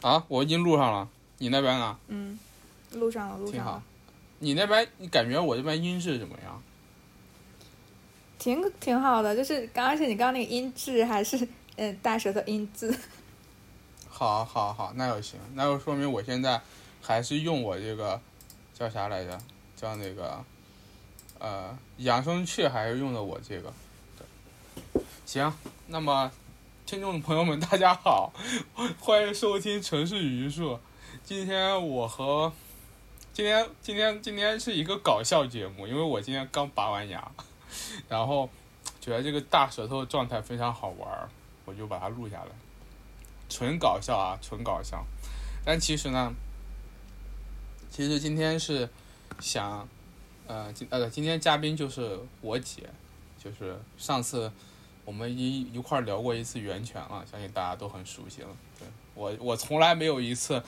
啊，我已经录上了，你那边呢？嗯，录上了，录挺好上了，。你那边你感觉我这边音质怎么样？挺挺好的。就是刚，而且你刚刚那个音质还是嗯大舌头音质。好，好，好，那就行，那就说明我现在还是用我这个叫啥来着？叫那个呃扬声器，还是用的我这个。行，那么听众朋友们，大家好，欢迎收听城市语数。今天我和今天今天今天是一个搞笑节目，因为我今天刚拔完牙，然后觉得这个大舌头状态非常好玩儿，我就把它录下来。纯搞笑啊，纯搞笑。但其实呢，其实今天是想，呃，今呃今天嘉宾就是我姐，就是上次我们一一块聊过一次源泉了，相信大家都很熟悉了。对我我从来没有一次，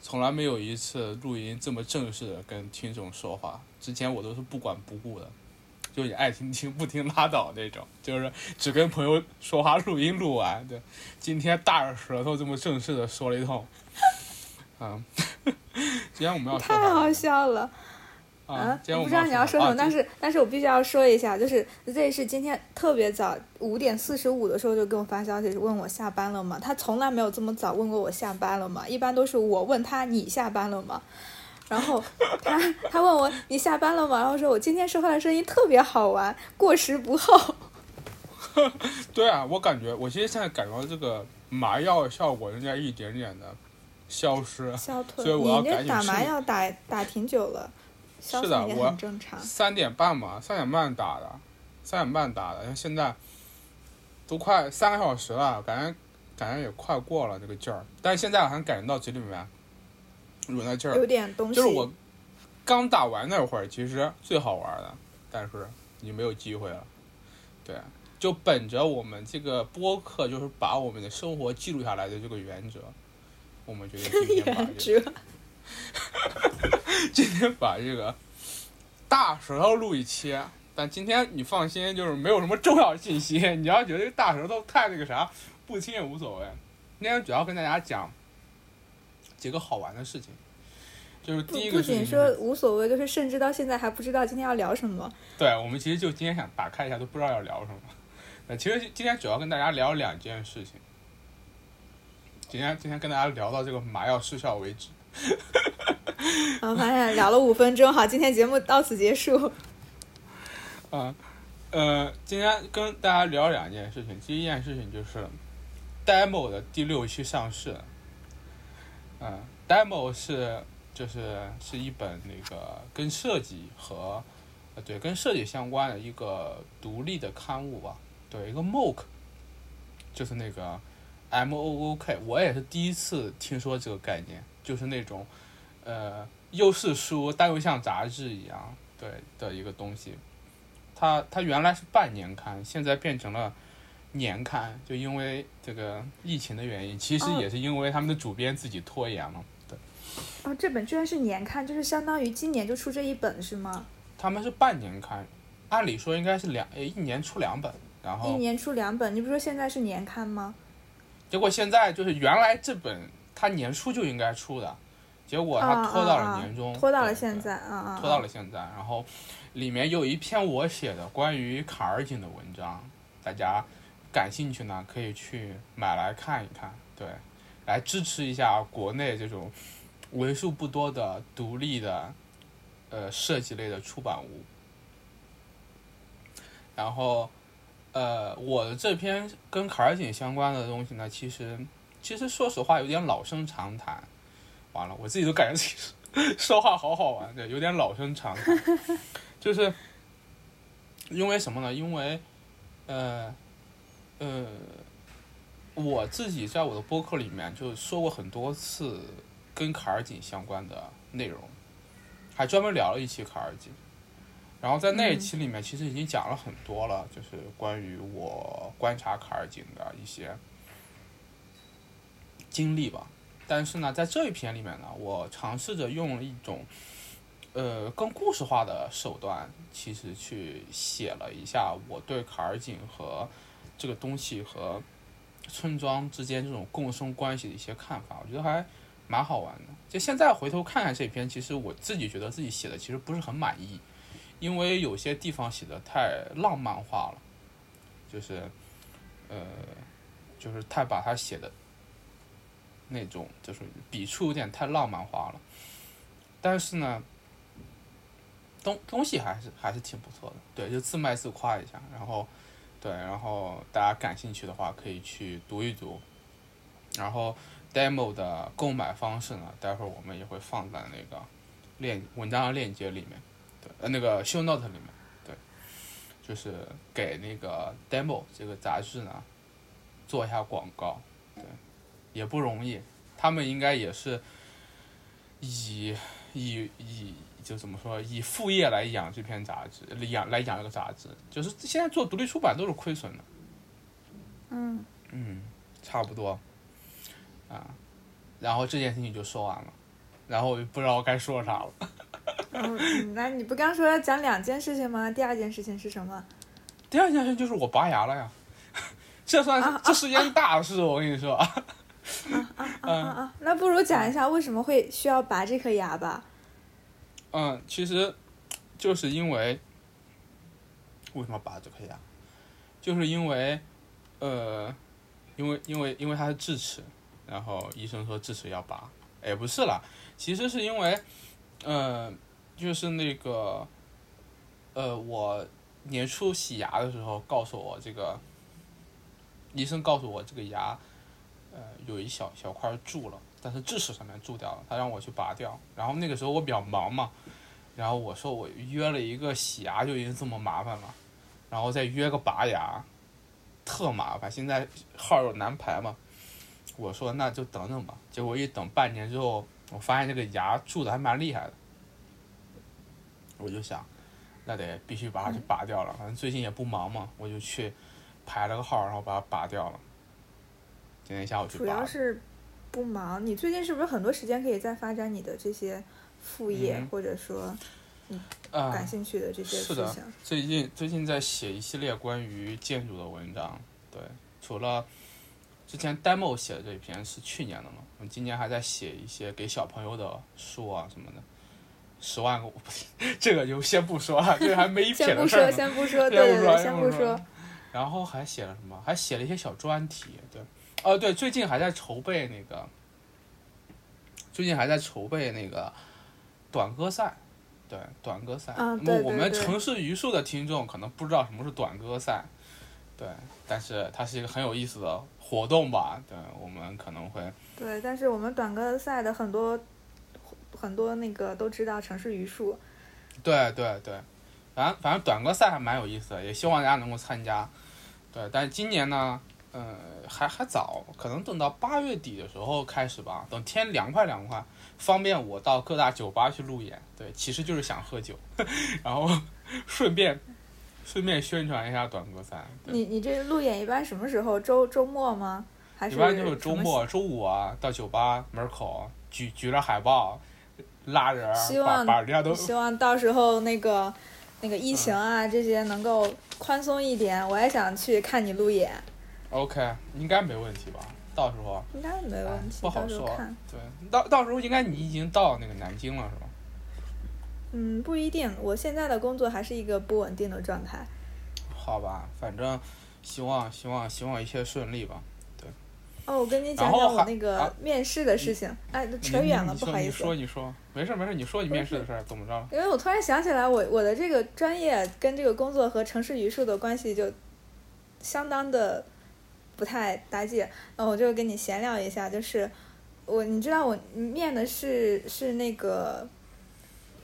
从来没有一次录音这么正式的跟听众说话，之前我都是不管不顾的。就你爱听听不听拉倒那种，就是只跟朋友说话录音录完。对，今天大着舌头这么正式的说了一通，嗯，今天我们要太好笑了。着啊我不知道你要说什么，啊但是但是我必须要说一下，就是 Z 是今天特别早，五点四十五的时候就给我发消息问我下班了吗？他从来没有这么早问过我下班了吗？一般都是我问他你下班了吗？然后他他问我你下班了吗？然后说我今天说话的声音特别好玩，过时不候。对啊，我感觉我其实现在感觉到这个麻药效果正在一点点的消失。消退，所以我要你这赶紧吃打麻药打打挺久了，消是的我。三点半嘛，三点半打的，三点半打的，像现在都快三个小时了，感觉感觉也快过了这个劲儿，但是现在好像感觉到嘴里面有那劲儿，有点东西，就是我刚打完那会儿，其实最好玩的，但是你没有机会了。对，就本着我们这个播客，就是把我们的生活记录下来的这个原则，我们决定今天 把原这个则。今天把这个大舌头录一期。但今天你放心，就是没有什么重要信息。你要觉得这个大舌头太那个啥，不听也无所谓。今天主要跟大家讲几个好玩的事情，就是不第一不仅个事情就是说无所谓，就是甚至到现在还不知道今天要聊什么。对，我们其实就今天想打开一下，都不知道要聊什么。那，其实今天主要跟大家聊两件事情。今天今天跟大家聊到这个麻药失效为止。然 后发现聊了五分钟，好，今天节目到此结束。啊，呃，今天跟大家聊两件事情。第一件事情就是，demo 的第六期上市。嗯、d e m o 是就是是一本那个跟设计和呃对跟设计相关的一个独立的刊物吧，对一个 MOOC，就是那个 M O O K，我也是第一次听说这个概念，就是那种呃又是书，但又像杂志一样对的一个东西。它它原来是半年刊，现在变成了年刊，就因为这个疫情的原因，其实哦也是因为他们的主编自己拖延了。对，哦，这本居然是年刊，就是相当于今年就出这一本是吗？他们是半年刊，按理说应该是两诶一年出两本，然后一年出两本，你不是说现在是年刊吗？结果现在就是原来这本它年初就应该出的，结果它啊拖到啊啊了年中，拖到了现在，啊啊，拖到了现在，然后里面有一篇我写的关于卡尔井的文章，大家感兴趣呢可以去买来看一看，对，来支持一下国内这种为数不多的独立的呃设计类的出版物。然后，呃，我的这篇跟卡尔井相关的东西呢，其实其实说实话有点老生常谈。完了，我自己都感觉自己说话好好玩，对，有点老生常谈，就是因为什么呢？因为呃呃，我自己在我的播客里面就说过很多次跟卡尔景相关的内容，还专门聊了一期卡尔景。然后在那一期里面，其实已经讲了很多了，就是关于我观察卡尔景的一些经历吧。但是呢，在这一篇里面呢，我尝试着用了一种呃更故事化的手段，其实去写了一下我对卡尔景和这个东西和村庄之间这种共生关系的一些看法，我觉得还蛮好玩的。就现在回头看看这篇，其实我自己觉得自己写的其实不是很满意，因为有些地方写的太浪漫化了，就是呃，就是太把它写的那种就是笔触有点太浪漫化了。但是呢，东东西还是还是挺不错的，对，就自卖自夸一下，然后。对，然后大家感兴趣的话可以去读一读，然后 demo 的购买方式呢，待会儿我们也会放在那个链文章的链接里面，对，呃那个 show note 里面，对，就是给那个 demo 这个杂志呢做一下广告，对，也不容易，他们应该也是以以以。就怎么说，以副业来养这篇杂志，养来养这个杂志，就是现在做独立出版都是亏损的。嗯嗯，差不多啊。然后这件事情就说完了，然后我就不知道该说啥了。嗯，那你不刚说要讲两件事情吗？第二件事情是什么？第二件事就是我拔牙了呀，这算是这是件大事，我跟你说。啊啊啊啊啊！那不如讲一下为什么会需要拔这颗牙吧。嗯，其实就是因为为什么拔这颗牙，就是因为呃，因为因为因为它是智齿，然后医生说智齿要拔，哎，不是啦，其实是因为呃，就是那个呃，我年初洗牙的时候告诉我这个医生告诉我这个牙呃有一小小块蛀了。但是智齿上面蛀掉了，他让我去拔掉。然后那个时候我比较忙嘛，然后我说我约了一个洗牙就已经这么麻烦了，然后再约个拔牙，特麻烦。现在号又难排嘛，我说那就等等吧。结果一等半年之后，我发现这个牙蛀的还蛮厉害的，我就想，那得必须把它去拔掉了。反正最近也不忙嘛，我就去排了个号，然后把它拔掉了。今天下午去。主要是。不忙，你最近是不是很多时间可以在发展你的这些副业，或者说你感兴趣的这些事情？最近最近在写一系列关于建筑的文章，对，除了之前 demo 写的这一篇是去年的嘛，我今年还在写一些给小朋友的书啊什么的，十万个我 不，这个就先不说了，这个还没一撇的事儿先不说，先不说，对对，先不说。然后还写了什么？还写了一些小专题，对。哦，对，最近还在筹备那个，最近还在筹备那个短歌赛，对，短歌赛。那么我们城市榆树的听众可能不知道什么是短歌赛，对，但是它是一个很有意思的活动吧？对，我们可能会。对，但是我们短歌赛的很多很多那个都知道城市榆树。对对对，反正反正短歌赛还蛮有意思的，也希望大家能够参加。对，但是今年呢？呃，还还早，可能等到八月底的时候开始吧。等天凉快凉快，方便我到各大酒吧去路演。对，其实就是想喝酒，然后 顺便顺便宣传一下短歌赛。你你这路演一般什么时候？周周末吗？还是？一般就是周末，周五啊，到酒吧门口举举着海报，拉人，把把人家都。希望到时候那个那个疫情啊这些能够宽松一点，我也想去看你路演。OK，应该没问题吧？到时候应该没问题，不好说。对，到到时候应该你已经到那个南京了，是吧？嗯，不一定。我现在的工作还是一个不稳定的状态。好吧，反正希望希望希望一切顺利吧。对。哦，我跟你讲讲我那个面试的事情。哎，扯远了，不好意思。你说，你说，没事没事，你说你面试的事儿怎么着？因为我突然想起来，我我的这个专业跟这个工作和城市榆树的关系就相当的。不太搭界，那我就跟你闲聊一下，就是我，你知道我面的是是那个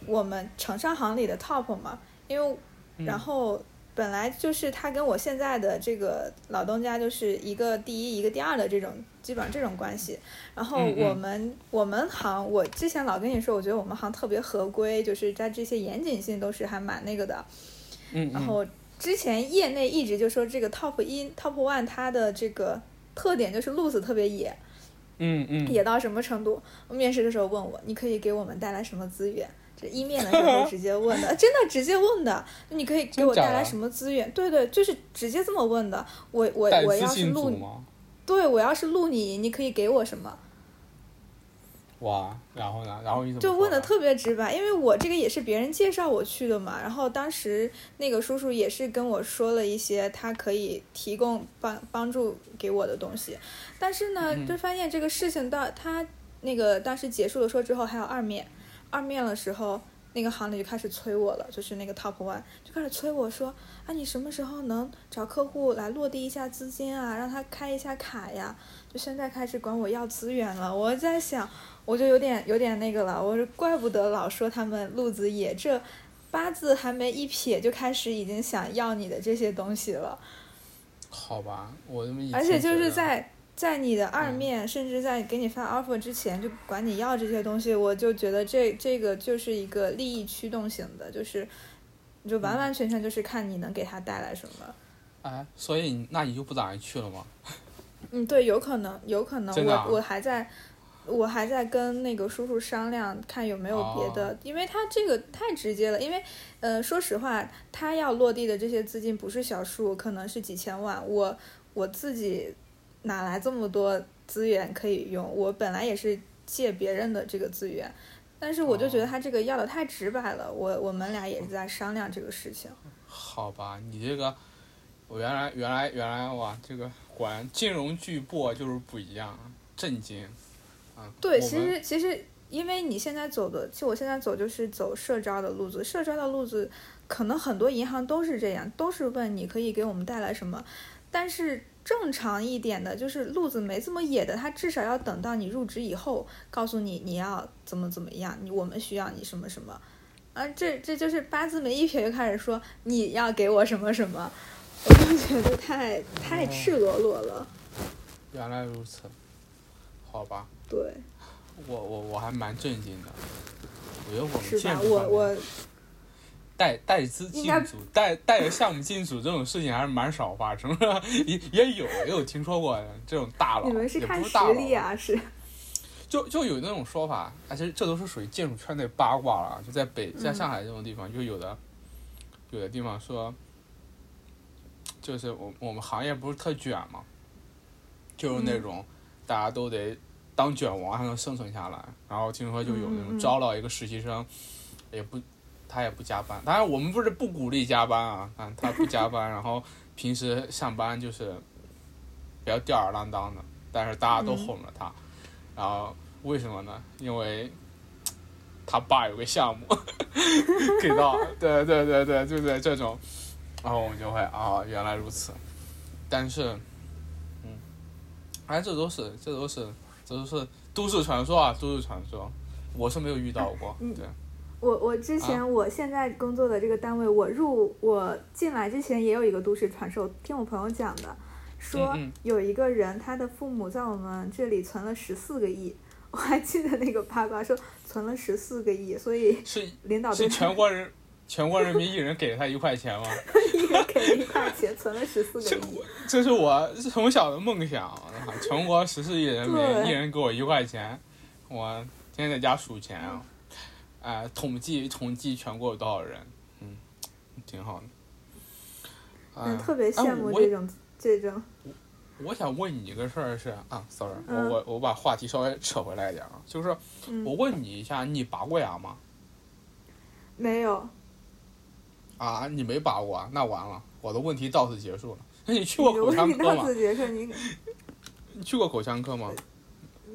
我们城商行里的 top 嘛？因为然后本来就是他跟我现在的这个老东家就是一个第一一个第二的这种基本上这种关系。然后我们我们行，我之前老跟你说，我觉得我们行特别合规，就是在这些严谨性都是还蛮那个的。嗯。然后。之前业内一直就说这个 top 一 top one 它的这个特点就是路子特别野，嗯嗯，野到什么程度？面试的时候问我，你可以给我们带来什么资源？这一面的时候直接问的，真的直接问的，你可以给我带来什么资源？对对，就是直接这么问的。我我我要是录，对我要是录你，你可以给我什么？哇，然后呢？然后你怎么就问的特别直白，因为我这个也是别人介绍我去的嘛。然后当时那个叔叔也是跟我说了一些他可以提供帮帮助给我的东西，但是呢，嗯就发现这个事情到他那个当时结束了说之后还有二面，二面的时候。那个行里就开始催我了，就是那个 Top One 就开始催我说，啊，你什么时候能找客户来落地一下资金啊，让他开一下卡呀？就现在开始管我要资源了。我在想，我就有点有点那个了，我说怪不得老说他们路子野，这八字还没一撇就开始已经想要你的这些东西了，好吧，我这么一而且就是在在你的二嗯面，甚至在给你发 offer 之前就管你要这些东西，我就觉得这这个就是一个利益驱动型的，就是就完完全全就是看你能给他带来什么。哎，所以那你就不打算去了吗？嗯，对，有可能，有可能，啊我我还在，我还在跟那个叔叔商量，看有没有别的，哦。因为他这个太直接了，因为呃，说实话，他要落地的这些资金不是小数，可能是几千万，我我自己哪来这么多资源可以用？我本来也是借别人的这个资源，但是我就觉得哦。他这个要的太直白了，我我们俩也是在商量这个事情。好吧，你这个，我原来原来原来哇，这个金融巨擘就是不一样，震惊啊！对，其实其实因为你现在走的，就我现在走就是走社招的路子，社招的路子可能很多银行都是这样，都是问你可以给我们带来什么，但是正常一点的，就是路子没这么野的，他至少要等到你入职以后，告诉你你要怎么怎么样，你我们需要你什么什么。啊，这这就是八字没一撇就开始说你要给我什么什么，我就觉得太太赤裸裸了。原来如此，好吧，对，我我我还蛮震惊的，我觉得我们是吧？建筑我我带带资进组，带带着项目进组这种事情还是蛮少发生的，也也有也有听说过这种大佬，你们是也看实力啊，是。就就有那种说法，而且这都是属于建筑圈内八卦了。就在北，在嗯上海这种地方，就有的有的地方说，就是我我们行业不是特卷嘛，就是那嗯种大家都得当卷王还能生存下来。然后听说就有那种招到一个实习生，也不他也不加班，当然我们不是不鼓励加班啊，但他不加班，然后平时上班就是比较吊儿郎当的，但是大家都嗯哄着他。然后为什么呢？因为他爸有个项目 给到，对对对对，对对这种，然后我们就会啊，原来如此。但是，嗯，哎，这都是这都是这都是都市传说啊，都市传说，我是没有遇到过，嗯对，我我之前、啊。我现在工作的这个单位，我入我进来之前也有一个都市传说，听我朋友讲的，说有一个人他的父母在我们这里存了十四个亿，我还记得那个八卦说存了十四个亿，所以是领导对是全国人全国人民一人给了他一块钱吗？一人给了一块钱，存了十四个亿。这是我从小的梦想，啊全国十四亿人民，一人给我一块钱，我天天在家数钱啊，哎、统计统计全国有多少人，嗯，挺好的。哎嗯，特别羡慕这种、这种。我想问你一个事儿是啊，sorry，、嗯我我我把话题稍微扯回来一点啊，就是嗯我问你一下，你拔过牙吗？没有，啊，你没把握啊？那完了，我的问题到此结束了。那你去过口腔科吗？到此结束，你你去过口腔科吗？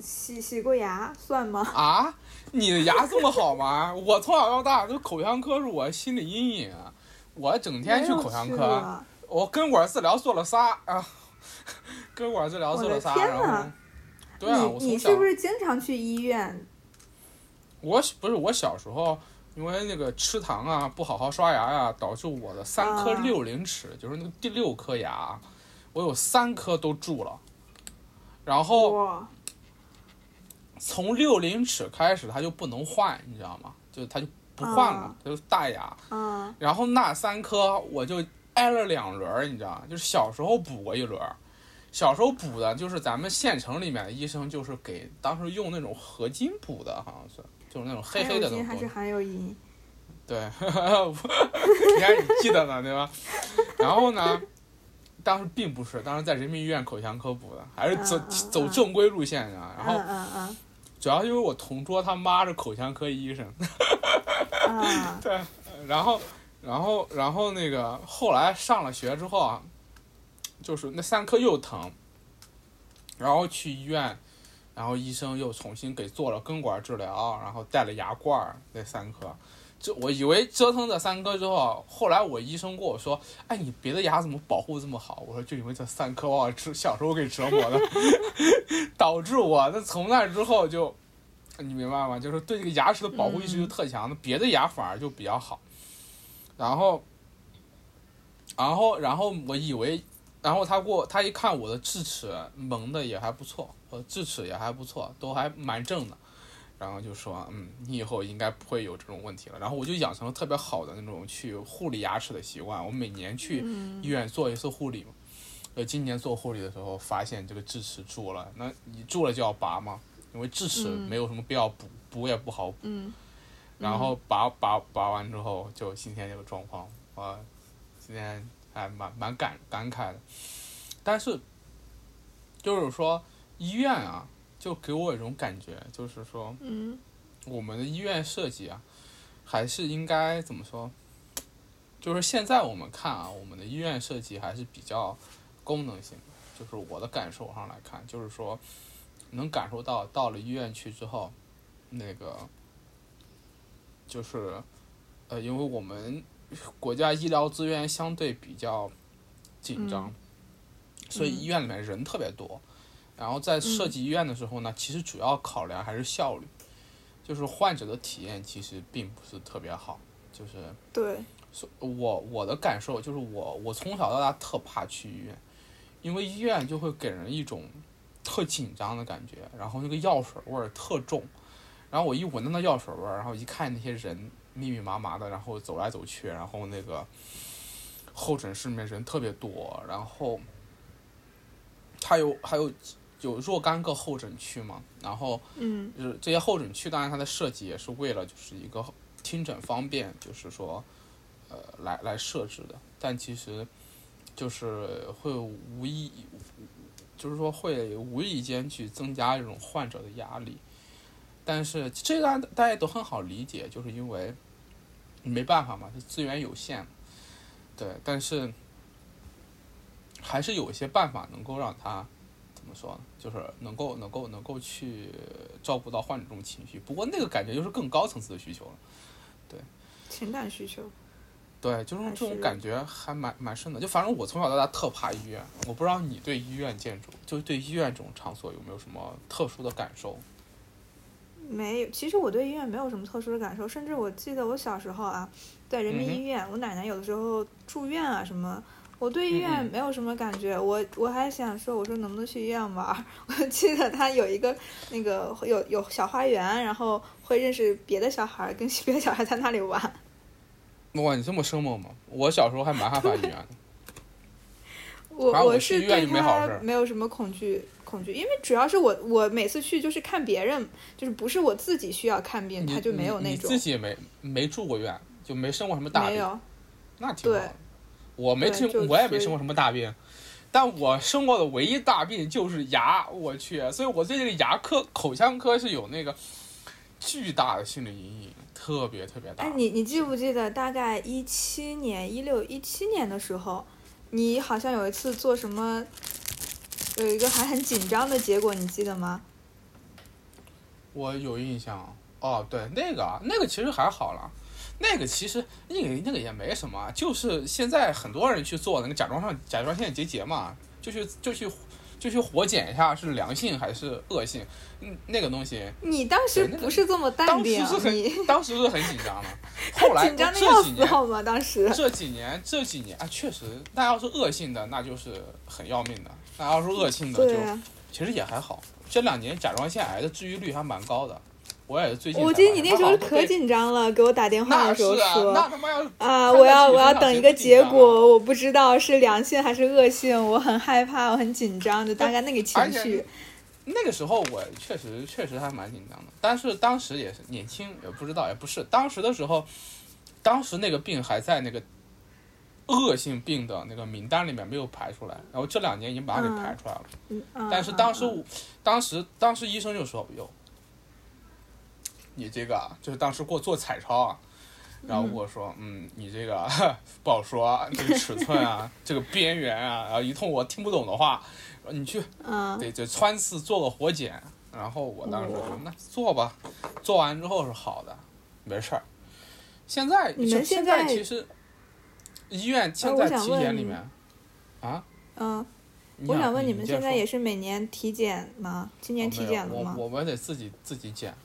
洗洗过牙算吗？啊，你的牙这么好吗？我从小到大，这口腔科是我心理阴影啊，我整天去口腔科，我根管治疗做了仨啊，根管治疗做了仨，天然后呐，对啊，你是不是经常去医院？我不是我小时候，因为那个吃糖啊，不好好刷牙呀、导致我的三颗啊六龄齿，就是那个第六颗牙，我有三颗都蛀了。然后，从六龄齿开始，它就不能换，你知道吗？就它就不换了就大牙。啊，然后那三颗我就挨了两轮儿，你知道吗？就是小时候补过一轮儿，小时候补的就是咱们县城里面的医生就是给当时用那种合金补的，好像是就是那种黑黑的东西含有金还是。含有银？对，你看你记得呢，对吧？然后呢，当时并不是，当时在人民医院口腔科补的，还是走走嗯正规路线啊。然后主要因为我同桌他妈是口腔科医生，啊，对，然后然后然后那个后来上了学之后啊，就是那三颗又疼，然后去医院，然后医生又重新给做了根管治疗，然后带了牙冠儿那三颗。就我以为折腾这三颗之后，后来我医生跟我说：“哎，你别的牙怎么保护这么好？”我说：“就因为这三颗把我折小时候给折磨的，导致我那从那之后就，你明白吗？就是对这个牙齿的保护意识就特强，那别的牙反而就比较好。然后，然后，然后我以为，然后他给我，他一看我的智齿蒙的也还不错，智齿也还不错，都还蛮正的。然后就说，嗯，你以后应该不会有这种问题了。然后我就养成了特别好的那种去护理牙齿的习惯。我每年去医院做一次护理嘛。呃，今年做护理的时候发现这个智齿蛀了，那你蛀了就要拔嘛，因为智齿没有什么必要补，补也不好补。嗯然后拔拔拔完之后，就今天这个状况，我今天还蛮蛮感感慨的。但是，就是说医院啊，就给我一种感觉，就是说嗯我们的医院设计啊，还是应该怎么说？就是现在我们看啊，我们的医院设计还是比较功能性的。就是我的感受上来看，就是说能感受到到了医院去之后，那个就是呃，因为我们国家医疗资源相对比较紧张，所以医院里面人特别多。然后在设计医院的时候呢，其实主要考量还是效率，就是患者的体验其实并不是特别好。就是对，所我我的感受就是我我从小到大特怕去医院，因为医院就会给人一种特紧张的感觉，然后那个药水味儿特重，然后我一闻到那药水味儿，然后一看那些人密密麻麻的，然后走来走去，然后那个候诊室里面人特别多，然后它有还有有若干个候诊区嘛，然后嗯就是这些候诊区，当然它的设计也是为了就是一个听诊方便，就是说，呃，来来设置的。但其实就是会无意，就是说会无意间去增加这种患者的压力。但是这个大家都很好理解，就是因为没办法嘛，这资源有限。对，但是还是有一些办法能够让他怎么说呢？就是能够能够能够去照顾到患者这种情绪。不过那个感觉就是更高层次的需求了。对情感需求。对，就是这种感觉还蛮蛮深的。就反正我从小到大特怕医院，我不知道你对医院建筑，就对医院这种场所有没有什么特殊的感受？没有，其实我对医院没有什么特殊的感受，甚至我记得我小时候啊，在人民医院，我奶奶有的时候住院啊什么，我对医院没有什么感觉，我我还想说，我说能不能去医院玩？我记得他有一个那个有有小花园，然后会认识别的小孩儿，跟 别的小孩在那里玩。哇，你这么生猛吗？我小时候还蛮害怕医院的。我我我是对他没有什么恐惧恐惧，因为主要是我我每次去就是看别人，就是不是我自己需要看病，他就没有你你那种自己也没没住过院，就没生过什么大病，没有。那挺好的。我没听我也没生过什么大病，但我生过的唯一大病就是牙，我去，所以我对这个牙科、口腔科是有那个巨大的心理阴影，特别特别大。哎，你你记不记得大概一七年、一六、一七年的时候，你好像有一次做什么，有一个还很紧张的结果，你记得吗？我有印象，哦，对，那个啊那个其实还好了，那个其实那个那个也没什么，就是现在很多人去做那个甲状腺甲状腺结节嘛，就去就去就去活检一下是良性还是恶性，嗯，那个东西你当时不是这么淡当定啊，时是很当时是很紧张的，后来紧张的要这几年死好吗？当时这几年这几年啊，确实，那要是恶性的，那就是很要命的；那要是恶性的，就啊，其实也还好。这两年甲状腺癌的治愈率还蛮高的，我也是最近我。记得你那时候可紧张了，给我打电话的时候说那他妈要啊，我要我要等一个结果，我不知道是良性还是恶性，我很害怕，我很紧张，就大概那个情绪。那个时候我确实确实还蛮紧张的，但是当时也是年轻，也不知道，也不是当时的时候，当时那个病还在那个恶性病的那个名单里面没有排出来，然后这两年已经把它给排出来了。但是当时啊我，当时当时医生就说哟，你这个啊就是当时给我做彩超啊，然后跟我说，嗯，你这个 不好说啊，这个尺寸啊，这个边缘啊，然后一通我听不懂的话，你去啊得这穿刺做个活检，然后我当时说哦那做吧，做完之后是好的，没事儿。现在你们现现在其实医院现在体检里面啊，嗯，你我想问你你们现在也是每年体检吗？今年体检了吗？我我们得自己自己检。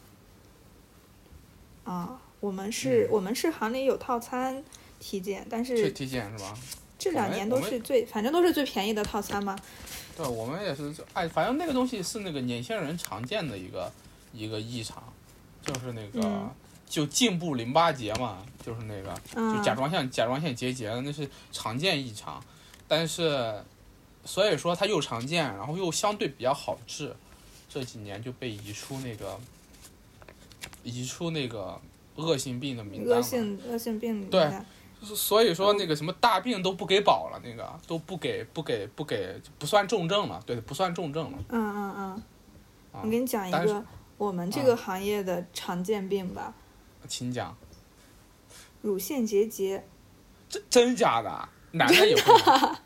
啊，我们是，嗯我们是行里有套餐体检，但是去体检是吧？这两年都是最，反正都是最便宜的套餐嘛。对，我们也是，哎，反正那个东西是那个年轻人常见的一个一个异常，就是那个、嗯就颈部淋巴结嘛，就是那个就嗯，甲状腺甲状腺结节，那是常见异常，但是所以说它又常见，然后又相对比较好治，这几年就被移出那个移出那个恶性病的名单恶。性恶性病名对单所以说那个什么大病都不给保了，那个都不给不给不给不算重症了，对，不算重症了。嗯嗯嗯，啊我给你讲一个我们这啊个行业的常见病吧，请讲，乳腺结节。真真假的？男的也会？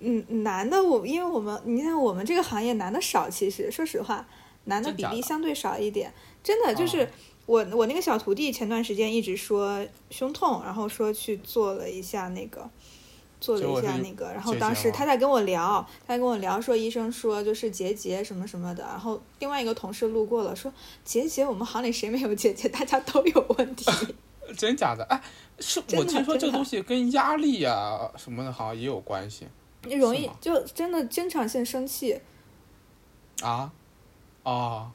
嗯，男的我，因为我们你看我们这个行业男的少，其实说实话，男的比例相对少一点。真的就是、哦我我那个小徒弟前段时间一直说胸痛，然后说去做了一下那个。做了一下那个，然后当时他在跟我聊，他在跟我聊说医生说就是结节什么什么的，然后另外一个同事路过了说结节我们行里谁没有结节，大家都有问题。真假的？哎，是我听说这个东西跟压力啊什么的，好像也有关系你容易就真的经常性生气，啊。哦，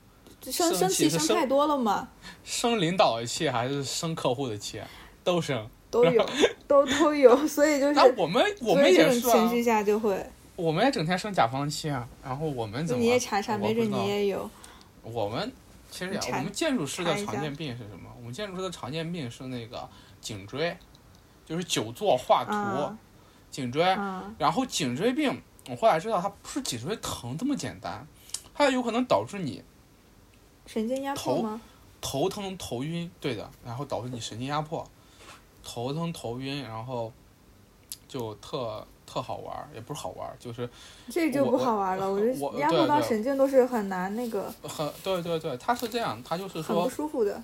生生生气生生太多了嘛，生领导的气还是生客户的气？都生。都有，都都有，所以就是那我们我们也是啊，情绪下就会，我们也整天生甲方气啊。然后我们怎么？你也查查，没准你也有。我们其实也，我们建筑师的常见病是什么？我们建筑师的常见病是那个颈椎，就是久坐画图，啊颈椎。啊然后颈椎病，我后来知道它不是颈椎疼这么简单，它有可能导致你神经压迫吗？头疼、头晕，对的，然后导致你神经压迫，头疼、头晕，然后就特特好玩儿，也不是好玩儿，就是这就不好玩了，我觉得压迫到神经都是很难那个，很对对对，他是这样，他就是说很不舒服的。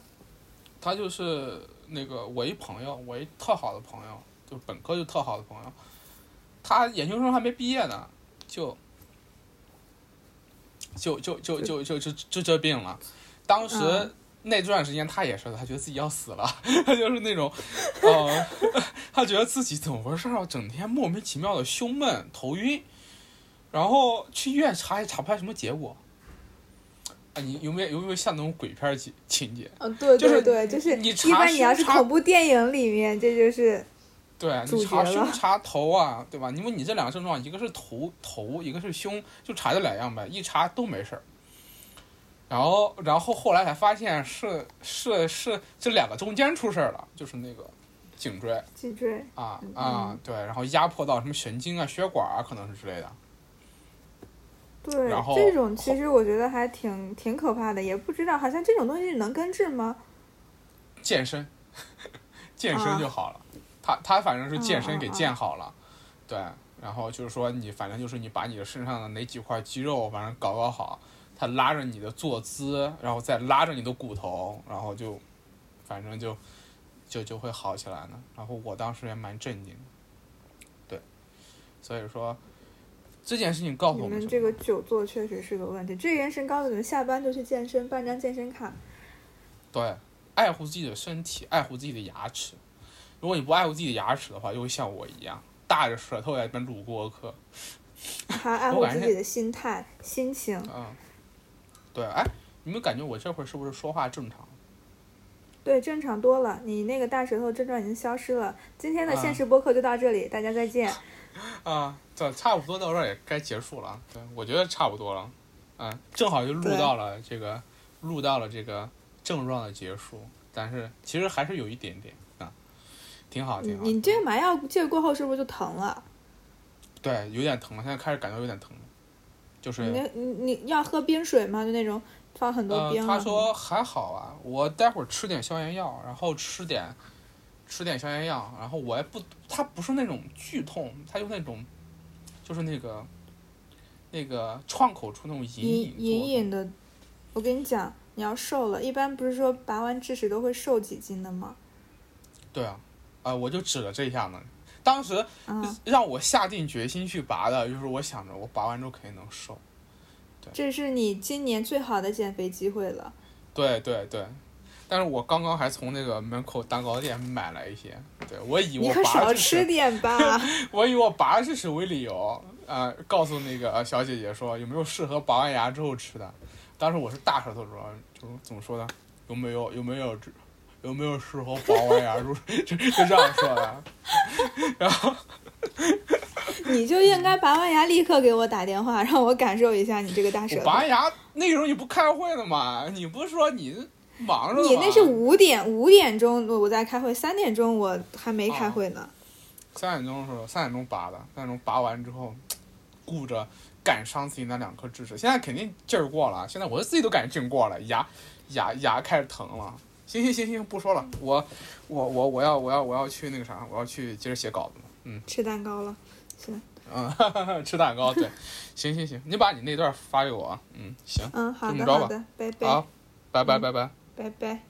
他就是那个我一朋友，我一特好的朋友，就是本科就特好的朋友，他研究生还没毕业呢，就就就就就就就就这病了。当时嗯那段时间他也是，他觉得自己要死了，他就是那种，呃，他觉得自己怎么回事儿啊，整天莫名其妙的胸闷、头晕，然后去医院查也查不出来什么结果。啊，你有没有有没有像那种鬼片儿情情节？嗯，对对对，就是你一查般你要是恐怖电影里面，这就是对你查胸 查头啊，对吧？因为你这两个症状，一个是头头，一个是胸，就查这两样呗，一查都没事儿。然后，然后后来才发现是是是这两个中间出事儿了，就是那个颈椎颈椎。啊嗯啊，对，然后压迫到什么神经啊、血管啊，可能是之类的。对然，后这种其实我觉得还挺挺可怕的，也不知道好像这种东西能根治吗？健身，健身啊就好了。他他反正是健身给健好了，对。然后就是说你反正就是你把你的身上的哪几块肌肉反正搞搞好，他拉着你的坐姿，然后再拉着你的骨头，然后就反正就就就会好起来呢。然后我当时也蛮震惊，对。所以说这件事情告诉我们这个久坐确实是个问题。这件事告诉你们，下班就去健身，办张健身卡。对，爱护自己的身体，爱护自己的牙齿。如果你不爱护自己的牙齿的话，就会像我一样，大着舌头在这边录播客。还爱护自己的心态、心情。嗯，对，哎，你们感觉我这会儿是不是说话正常？对，正常多了。你那个大舌头症状已经消失了。今天的啊现实播客就到这里，大家再见。啊，这差不多到这儿也该结束了。对，我觉得差不多了。嗯，正好就录到了这个，录到了这个症状的结束，但是其实还是有一点点啊。挺好，挺好。你这个麻药劲儿过后是不是就疼了？对，有点疼了，现在开始感觉有点疼了，就是。你你你要喝冰水吗？就那种放很多冰、呃。他说还好啊，我待会儿吃点消炎药，然后吃点吃点消炎药，然后我也不，他不是那种剧痛，他就那种就是那个那个创口处那种隐隐隐隐的。我跟你讲，你要瘦了，一般不是说拔完智齿都会瘦几斤的吗？对啊，啊、呃，我就指了这一下呢。当时嗯让我下定决心去拔的，就是我想着我拔完之后肯定能瘦。对这是你今年最好的减肥机会了。对对对，但是我刚刚还从那个门口蛋糕店买了一些。对我以拔吃点吧。我以我拔智齿为理由，呃，告诉那个呃小姐姐说有没有适合拔完牙之后吃的。当时我是大舌头说，就是怎么说呢？有没有有没有有没有适合拔完牙入就就这样说的。然后你就应该拔完牙立刻给我打电话，让我感受一下你这个大舌头拔。牙那时候你不开会了吗？你不是说你忙着吗？你那是五点五点钟我在开会，三点钟我还没开会呢。三点钟的时候，三点钟拔的，三点钟拔完之后，顾着感伤自己那两颗智齿，现在肯定劲儿过了，现在我自己都感觉劲过了，牙牙牙开始疼了。行行行行，不说了，我我我我要我要我要去那个啥，我要去接着写稿子了。嗯吃蛋糕了，行，嗯，吃蛋糕，对，行行行，你把你那段发给我啊。嗯，行，嗯，好这么着吧的好的，拜拜好，拜拜拜拜。拜拜。